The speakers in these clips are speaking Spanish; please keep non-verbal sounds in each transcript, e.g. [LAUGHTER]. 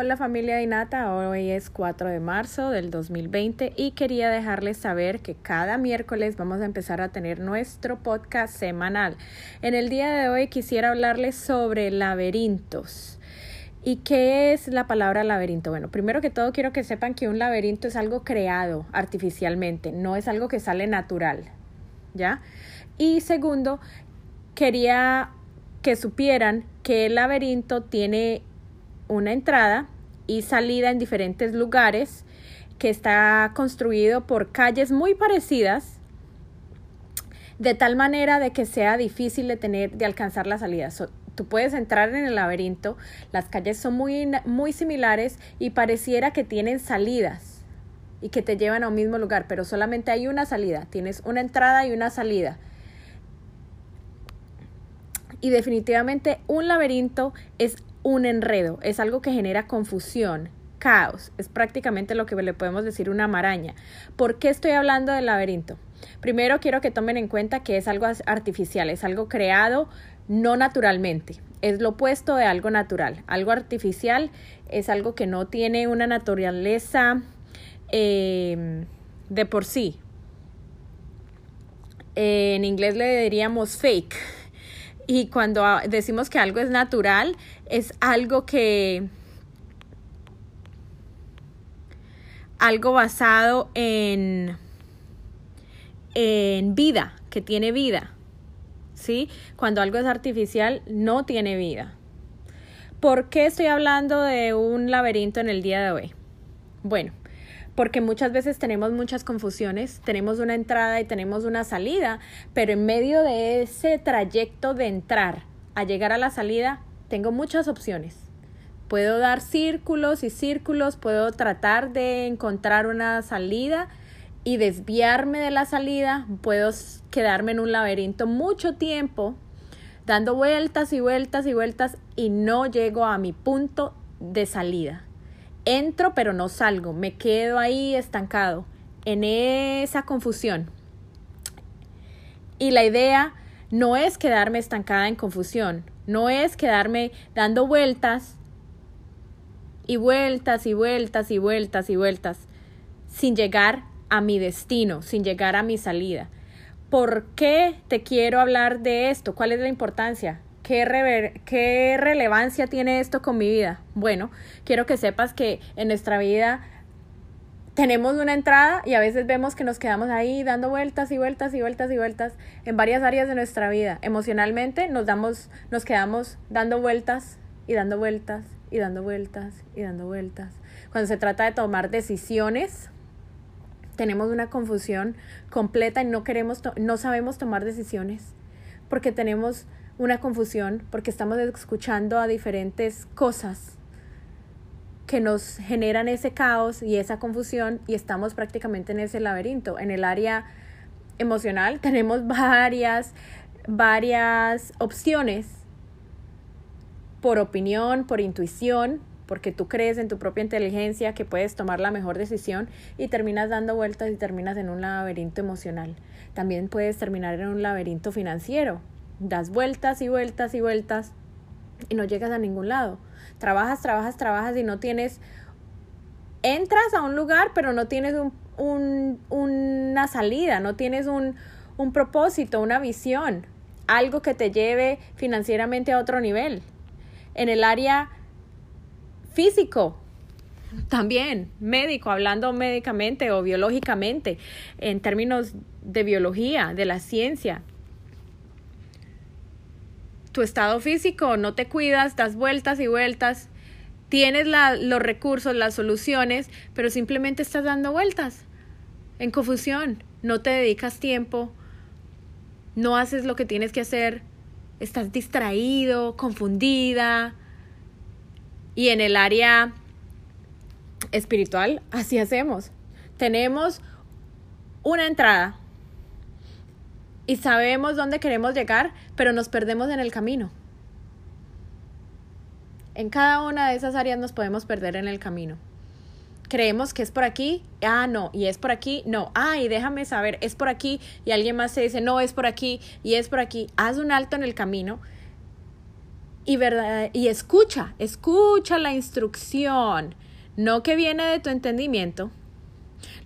Hola familia Inata, hoy es 4 de marzo del 2020 y quería dejarles saber que cada miércoles vamos a empezar a tener nuestro podcast semanal. En el día de hoy quisiera hablarles sobre laberintos. ¿Y qué es la palabra laberinto? Bueno, primero que todo quiero que sepan que un laberinto es algo creado artificialmente, no es algo que sale natural, ¿ya? Y segundo, quería que supieran que el laberinto tiene una entrada y salida en diferentes lugares que está construido por calles muy parecidas de tal manera de que sea difícil de tener de alcanzar la salida. tú puedes entrar en el laberinto, las calles son muy, muy similares y pareciera que tienen salidas y que te llevan a un mismo lugar, pero solamente hay una salida, tienes una entrada y una salida. Y definitivamente un laberinto es un enredo, es algo que genera confusión, caos, es prácticamente lo que le podemos decir una maraña. ¿Por qué estoy hablando del laberinto? Primero quiero que tomen en cuenta que es algo artificial, es algo creado no naturalmente, es lo opuesto de algo natural. Algo artificial es algo que no tiene una naturaleza em, de por sí. en inglés le diríamos fake y cuando decimos que algo es natural, es algo que... algo basado en, en vida, que tiene vida. ¿Sí? Cuando algo es artificial, no tiene vida. ¿Por qué estoy hablando de un laberinto en el día de hoy? Bueno, porque muchas veces tenemos muchas confusiones, tenemos una entrada y tenemos una salida, pero en medio de ese trayecto de entrar a llegar a la salida, tengo muchas opciones. Puedo dar círculos y círculos, puedo tratar de encontrar una salida y desviarme de la salida, puedo quedarme en un laberinto mucho tiempo dando vueltas y vueltas y vueltas y no llego a mi punto de salida entro pero no salgo, me quedo ahí estancado en esa confusión. Y la idea no es quedarme estancada en confusión, no es quedarme dando vueltas y vueltas y vueltas y vueltas y vueltas sin llegar a mi destino, sin llegar a mi salida. ¿Por qué te quiero hablar de esto? ¿Cuál es la importancia? ¿Qué, relevancia tiene esto con mi vida? Bueno, quiero que sepas que en nuestra vida tenemos una entrada y a veces vemos que nos quedamos ahí dando vueltas y vueltas y vueltas y vueltas en varias áreas de nuestra vida. Emocionalmente nos damos, nos quedamos dando vueltas y dando vueltas y dando vueltas y dando vueltas. Cuando se trata de tomar decisiones, tenemos una confusión completa y no queremos, no sabemos tomar decisiones porque tenemos una confusión porque estamos escuchando a diferentes cosas que nos generan ese caos y esa confusión y estamos prácticamente en ese laberinto. En el área emocional [LAUGHS] tenemos varias, varias opciones por opinión, por intuición, porque tú crees en tu propia inteligencia que puedes tomar la mejor decisión y terminas dando vueltas y terminas en un laberinto emocional. También puedes terminar en un laberinto financiero, das vueltas y vueltas y vueltas y no llegas a ningún lado. Trabajas, trabajas, trabajas y no tienes... Entras a un lugar, pero no tienes un, una salida, no tienes un, un propósito, una visión, algo que te lleve financieramente a otro nivel. En el área físico, también médico, hablando médicamente o biológicamente, en términos de biología, de la ciencia, tu estado físico, no te cuidas, das vueltas y vueltas, tienes los recursos, las soluciones, pero simplemente estás dando vueltas en confusión, no te dedicas tiempo, no haces lo que tienes que hacer, estás distraído, confundida. Y en el área espiritual, así hacemos. Tenemos una entrada, y sabemos dónde queremos llegar, pero nos perdemos en el camino. En cada una de esas áreas nos podemos perder en el camino. Creemos que es por aquí, ah, no, y es por aquí, no, ah, y déjame saber, es por aquí, y alguien más se dice, no, es por aquí, y es por aquí. Haz un alto en el camino y, verdad, y escucha, escucha la instrucción, no que viene de tu entendimiento,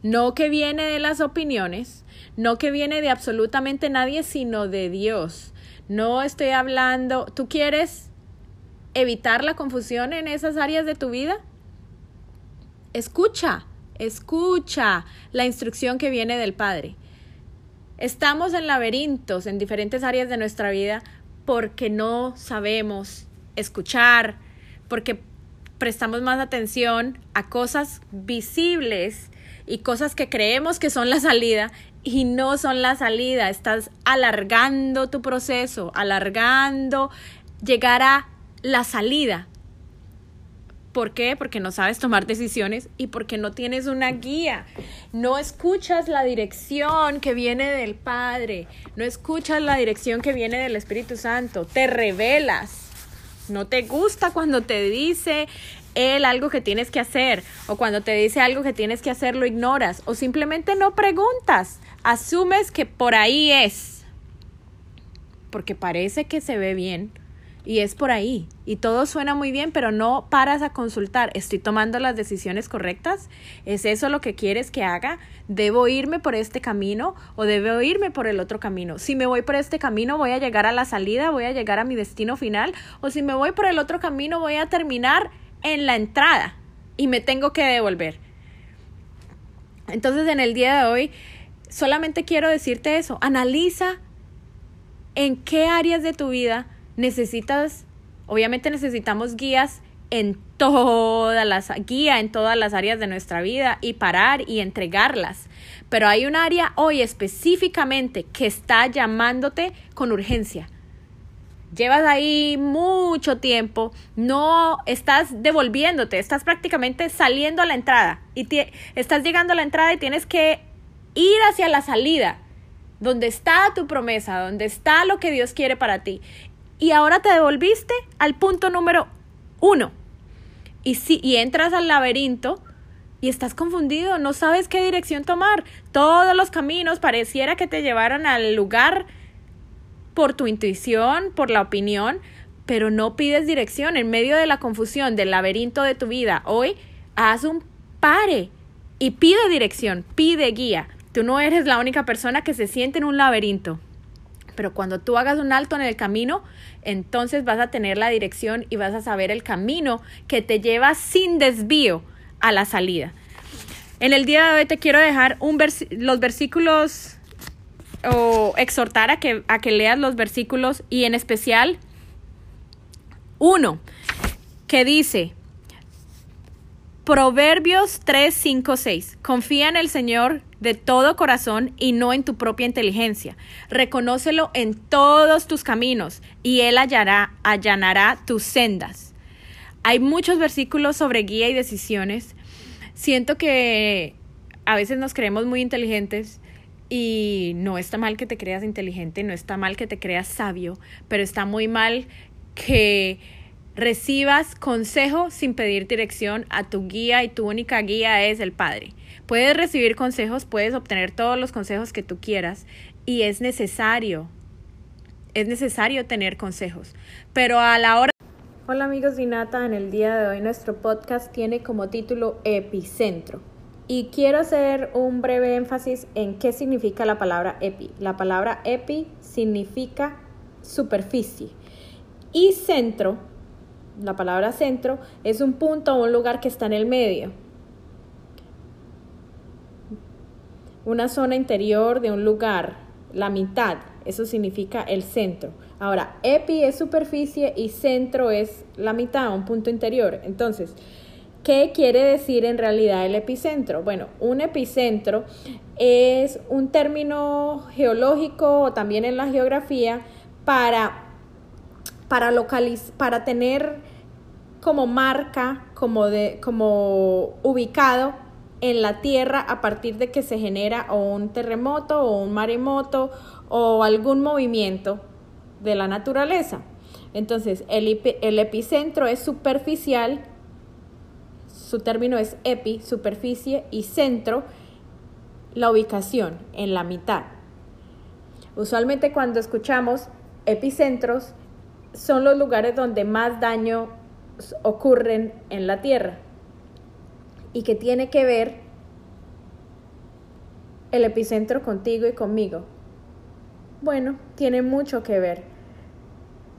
no que viene de las opiniones, no que viene de absolutamente nadie, sino de Dios. No estoy hablando, ¿tú quieres evitar la confusión en esas áreas de tu vida? Escucha, escucha la instrucción que viene del Padre. Estamos en laberintos en diferentes áreas de nuestra vida porque no sabemos escuchar, porque prestamos más atención a cosas visibles y cosas que creemos que son la salida y no son la salida. Estás alargando tu proceso, alargando llegar a la salida. ¿Por qué? Porque no sabes tomar decisiones y porque no tienes una guía. No escuchas la dirección que viene del Padre. No escuchas la dirección que viene del Espíritu Santo. Te revelas. No te gusta cuando te dice él algo que tienes que hacer o cuando te dice algo que tienes que hacer lo ignoras o simplemente no preguntas. Asumes que por ahí es. Porque parece que se ve bien y es por ahí. Y todo suena muy bien, pero no paras a consultar. ¿Estoy tomando las decisiones correctas? ¿Es eso lo que quieres que haga? ¿Debo irme por este camino o debo irme por el otro camino? Si me voy por este camino, voy a llegar a la salida, voy a llegar a mi destino final. O si me voy por el otro camino, voy a terminar en la entrada y me tengo que devolver. Entonces, en el día de hoy, solamente quiero decirte eso. Analiza en qué áreas de tu vida necesitas, obviamente necesitamos guías en todas las guía en todas las áreas de nuestra vida y parar y entregarlas. Pero hay un área hoy específicamente que está llamándote con urgencia. Llevas ahí mucho tiempo, no estás devolviéndote, estás prácticamente saliendo a la entrada y estás llegando a la entrada y tienes que ir hacia la salida, donde está tu promesa, donde está lo que Dios quiere para ti y ahora te devolviste al punto número uno. Y, si, y entras al laberinto y estás confundido, no sabes qué dirección tomar. Todos los caminos pareciera que te llevaran al lugar por tu intuición, por la opinión, pero no pides dirección en medio de la confusión del laberinto de tu vida. Hoy haz un pare y pide dirección, pide guía. Tú no eres la única persona que se siente en un laberinto. Pero cuando tú hagas un alto en el camino, entonces vas a tener la dirección y vas a saber el camino que te lleva sin desvío a la salida. En el día de hoy te quiero dejar un los versículos o exhortar a que, a que leas los versículos y en especial uno que dice, Proverbios 3, 5, 6. Confía en el Señor de todo corazón y no en tu propia inteligencia. Reconócelo en todos tus caminos y Él hallará, allanará tus sendas. Hay muchos versículos sobre guía y decisiones. Siento que a veces nos creemos muy inteligentes y no está mal que te creas inteligente, no está mal que te creas sabio, pero está muy mal que recibas consejo sin pedir dirección a tu guía y tu única guía es el Padre. Puedes recibir consejos, puedes obtener todos los consejos que tú quieras y es necesario, es necesario tener consejos. Pero a la hora... Hola amigos de Inata, en el día de hoy nuestro podcast tiene como título Epicentro. Y quiero hacer un breve énfasis en qué significa la palabra epi. La palabra epi significa superficie y centro la palabra centro, es un punto o un lugar que está en el medio. Una zona interior de un lugar, la mitad, eso significa el centro. Ahora, epi es superficie y centro es la mitad, un punto interior. Entonces, ¿qué quiere decir en realidad el epicentro? Bueno, un epicentro es un término geológico o también en la geografía para para, para tener como marca, como, de, como ubicado en la Tierra a partir de que se genera o un terremoto o un maremoto o algún movimiento de la naturaleza. Entonces, el, el epicentro es superficial, su término es epi, superficie, y centro, la ubicación en la mitad. Usualmente cuando escuchamos epicentros, son los lugares donde más daño ocurren en la tierra y que tiene que ver el epicentro contigo y conmigo. Bueno, tiene mucho que ver.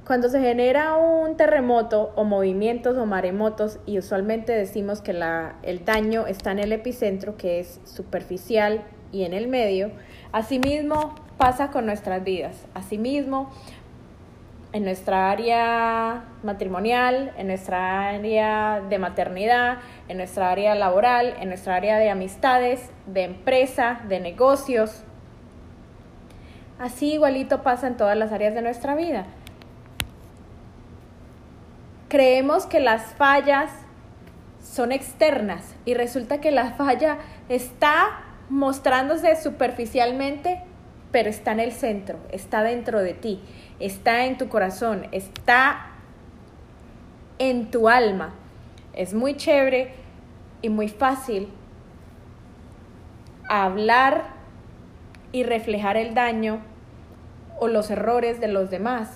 Cuando se genera un terremoto o movimientos o maremotos, y usualmente decimos que la, el daño está en el epicentro, que es superficial y en el medio, asimismo pasa con nuestras vidas. Asimismo, en nuestra área matrimonial, en nuestra área de maternidad, en nuestra área laboral, en nuestra área de amistades, de empresa, de negocios. Así igualito pasa en todas las áreas de nuestra vida. Creemos que las fallas son externas y resulta que la falla está mostrándose superficialmente, pero está en el centro, está dentro de ti está en tu corazón, está en tu alma. Es muy chévere y muy fácil hablar y reflejar el daño o los errores de los demás.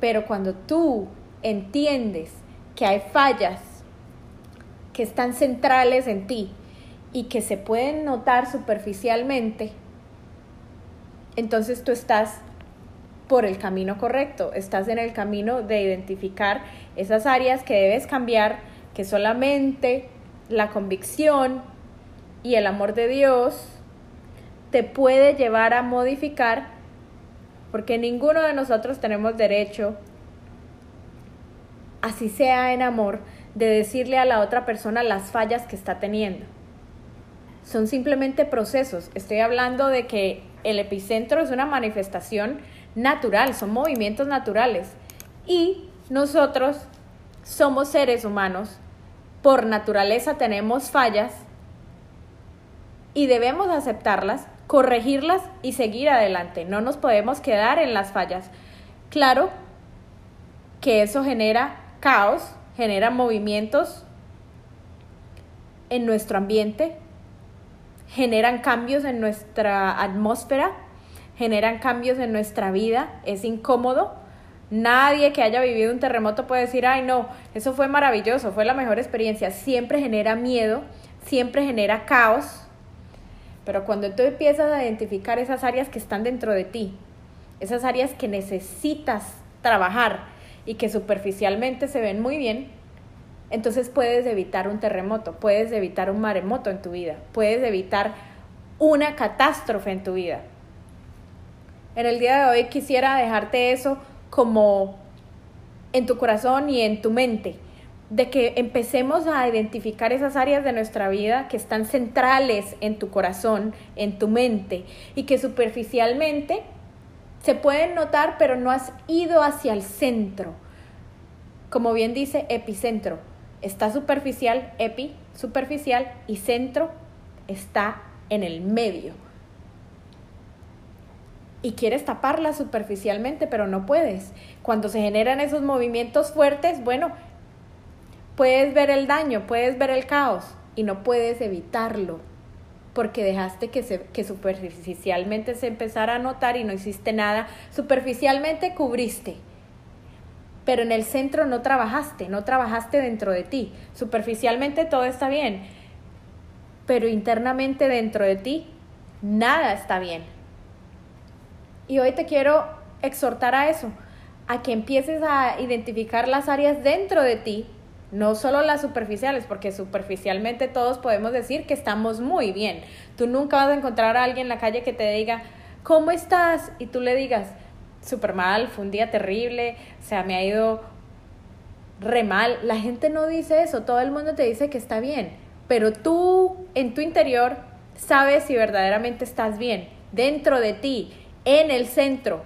Pero cuando tú entiendes que hay fallas que están centrales en ti y que se pueden notar superficialmente, entonces tú estás por el camino correcto, estás en el camino de identificar esas áreas que debes cambiar, que solamente la convicción y el amor de Dios te puede llevar a modificar, porque ninguno de nosotros tenemos derecho, así sea en amor, de decirle a la otra persona las fallas que está teniendo. Son simplemente procesos. Estoy hablando de que el epicentro es una manifestación natural, son movimientos naturales. Y nosotros somos seres humanos, por naturaleza tenemos fallas y debemos aceptarlas, corregirlas y seguir adelante. No nos podemos quedar en las fallas. Claro que eso genera caos, genera movimientos en nuestro ambiente, generan cambios en nuestra atmósfera, generan cambios en nuestra vida, es incómodo. Nadie que haya vivido un terremoto puede decir, ay no, eso fue maravilloso, fue la mejor experiencia. Siempre genera miedo, siempre genera caos. Pero cuando tú empiezas a identificar esas áreas que están dentro de ti, esas áreas que necesitas trabajar y que superficialmente se ven muy bien, entonces puedes evitar un terremoto, puedes evitar un maremoto en tu vida, puedes evitar una catástrofe en tu vida. En el día de hoy quisiera dejarte eso como en tu corazón y en tu mente, de que empecemos a identificar esas áreas de nuestra vida que están centrales en tu corazón, en tu mente, y que superficialmente se pueden notar, pero no has ido hacia el centro. Como bien dice, epicentro. Está superficial, epi, superficial, y centro está en el medio y quieres taparla superficialmente, pero no puedes. Cuando se generan esos movimientos fuertes, bueno, puedes ver el daño, puedes ver el caos y no puedes evitarlo porque dejaste que, se, que superficialmente se empezara a notar y no hiciste nada. Superficialmente cubriste, pero en el centro no trabajaste, no trabajaste dentro de ti. Superficialmente todo está bien, pero internamente dentro de ti nada está bien y hoy te quiero exhortar a eso, a que empieces a identificar las áreas dentro de ti, no solo las superficiales, porque superficialmente todos podemos decir que estamos muy bien. Tú nunca vas a encontrar a alguien en la calle que te diga, ¿cómo estás? Y tú le digas, súper mal, fue un día terrible, o sea, me ha ido re mal. La gente no dice eso, todo el mundo te dice que está bien, pero tú en tu interior sabes si verdaderamente estás bien, dentro de ti en el centro.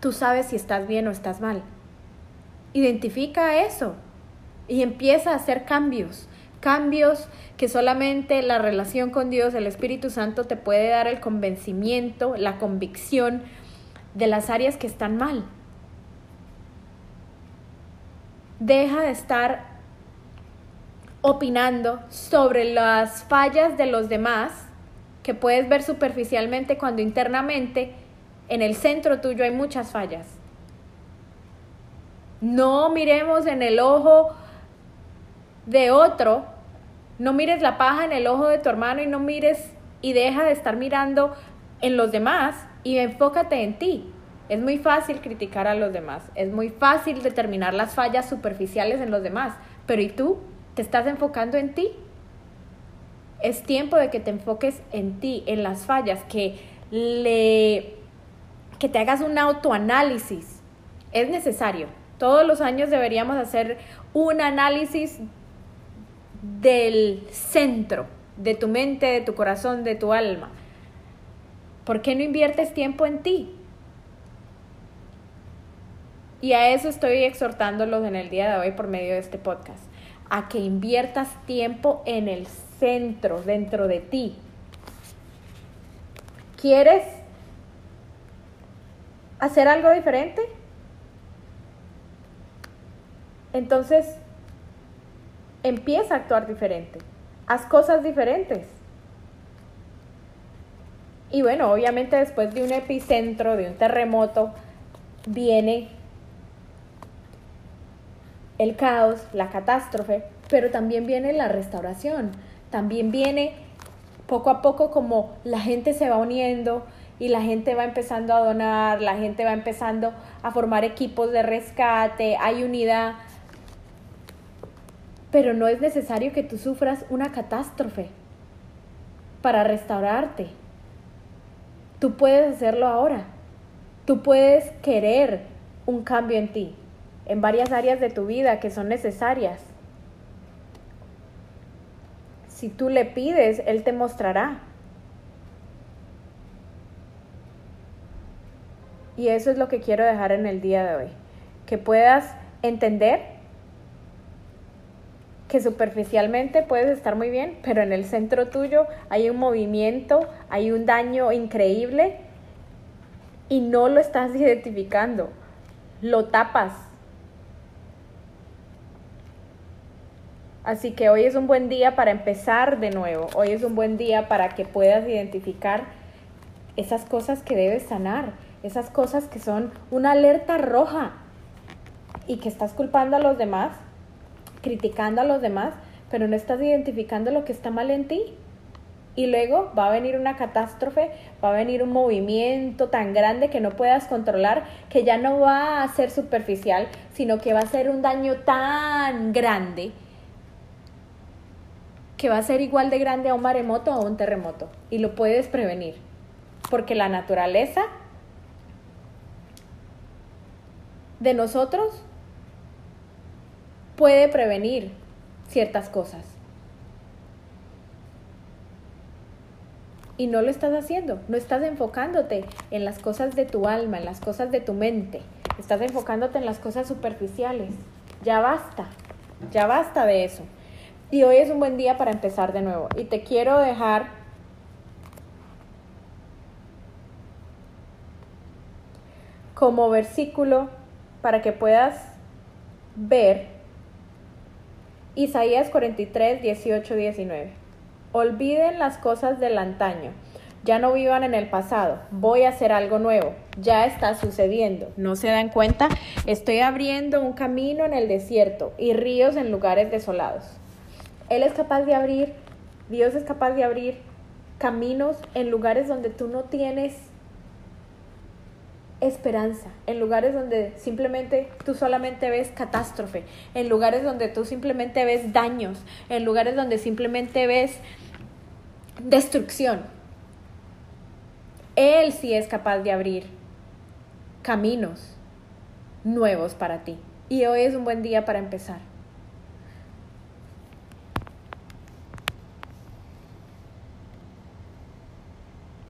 Tú sabes si estás bien o estás mal. Identifica eso y empieza a hacer cambios. Cambios que solamente la relación con Dios, el Espíritu Santo, te puede dar el convencimiento, la convicción de las áreas que están mal. Deja de estar opinando sobre las fallas de los demás que puedes ver superficialmente cuando internamente en el centro tuyo hay muchas fallas. No miremos en el ojo de otro, no mires la paja en el ojo de tu hermano y no mires y deja de estar mirando en los demás y enfócate en ti. Es muy fácil criticar a los demás, es muy fácil determinar las fallas superficiales en los demás, pero ¿y tú? ¿Te estás enfocando en ti? Es tiempo de que te enfoques en ti, en las fallas, que le que te hagas un autoanálisis. Es necesario. Todos los años deberíamos hacer un análisis del centro, de tu mente, de tu corazón, de tu alma. ¿Por qué no inviertes tiempo en ti? Y a eso estoy exhortándolos en el día de hoy por medio de este podcast, a que inviertas tiempo en el centro, dentro de ti. ¿Quieres hacer algo diferente? Entonces, empieza a actuar diferente. Haz cosas diferentes. Y bueno, obviamente después de un epicentro, de un terremoto, viene el caos, la catástrofe, pero también viene la restauración, también viene poco a poco como la gente se va uniendo y la gente va empezando a donar, la gente va empezando a formar equipos de rescate, hay unidad, pero no es necesario que tú sufras una catástrofe para restaurarte. Tú puedes hacerlo ahora. Tú puedes querer un cambio en ti, en varias áreas de tu vida que son necesarias. Si tú le pides, Él te mostrará. Y eso es lo que quiero dejar en el día de hoy. Que puedas entender que superficialmente puedes estar muy bien, pero en el centro tuyo hay un movimiento, hay un daño increíble y no lo estás [LAUGHS] identificando, lo tapas. Así que hoy es un buen día para empezar de nuevo, hoy es un buen día para que puedas identificar esas cosas que debes sanar, esas cosas que son una alerta roja y que estás culpando a los demás criticando a los demás, pero no estás identificando lo que está mal en ti. Y luego va a venir una catástrofe, va a venir un movimiento tan grande que no puedas controlar, que ya no va a ser superficial, sino que va a ser un daño tan grande que va a ser igual de grande a un maremoto o a un terremoto. Y lo puedes prevenir, porque la naturaleza de nosotros puede prevenir ciertas cosas. Y no lo estás haciendo, no estás enfocándote en las cosas de tu alma, en las cosas de tu mente, estás enfocándote en las cosas superficiales. Ya basta, ya basta de eso. Y hoy es un buen día para empezar de nuevo. Y te quiero dejar como versículo para que puedas ver Isaías 43, 18, 19. Olviden las cosas del antaño. Ya no vivan en el pasado. Voy a hacer algo nuevo. Ya está sucediendo. ¿No se dan cuenta? Estoy abriendo un camino en el desierto y ríos en lugares desolados. Él es capaz de abrir, Dios es capaz de abrir caminos en lugares donde tú no tienes esperanza, en lugares donde simplemente tú solamente ves catástrofe, en lugares donde tú simplemente ves daños, en lugares donde simplemente ves destrucción. Él sí es capaz de abrir caminos nuevos para ti. Y hoy es un buen día para empezar.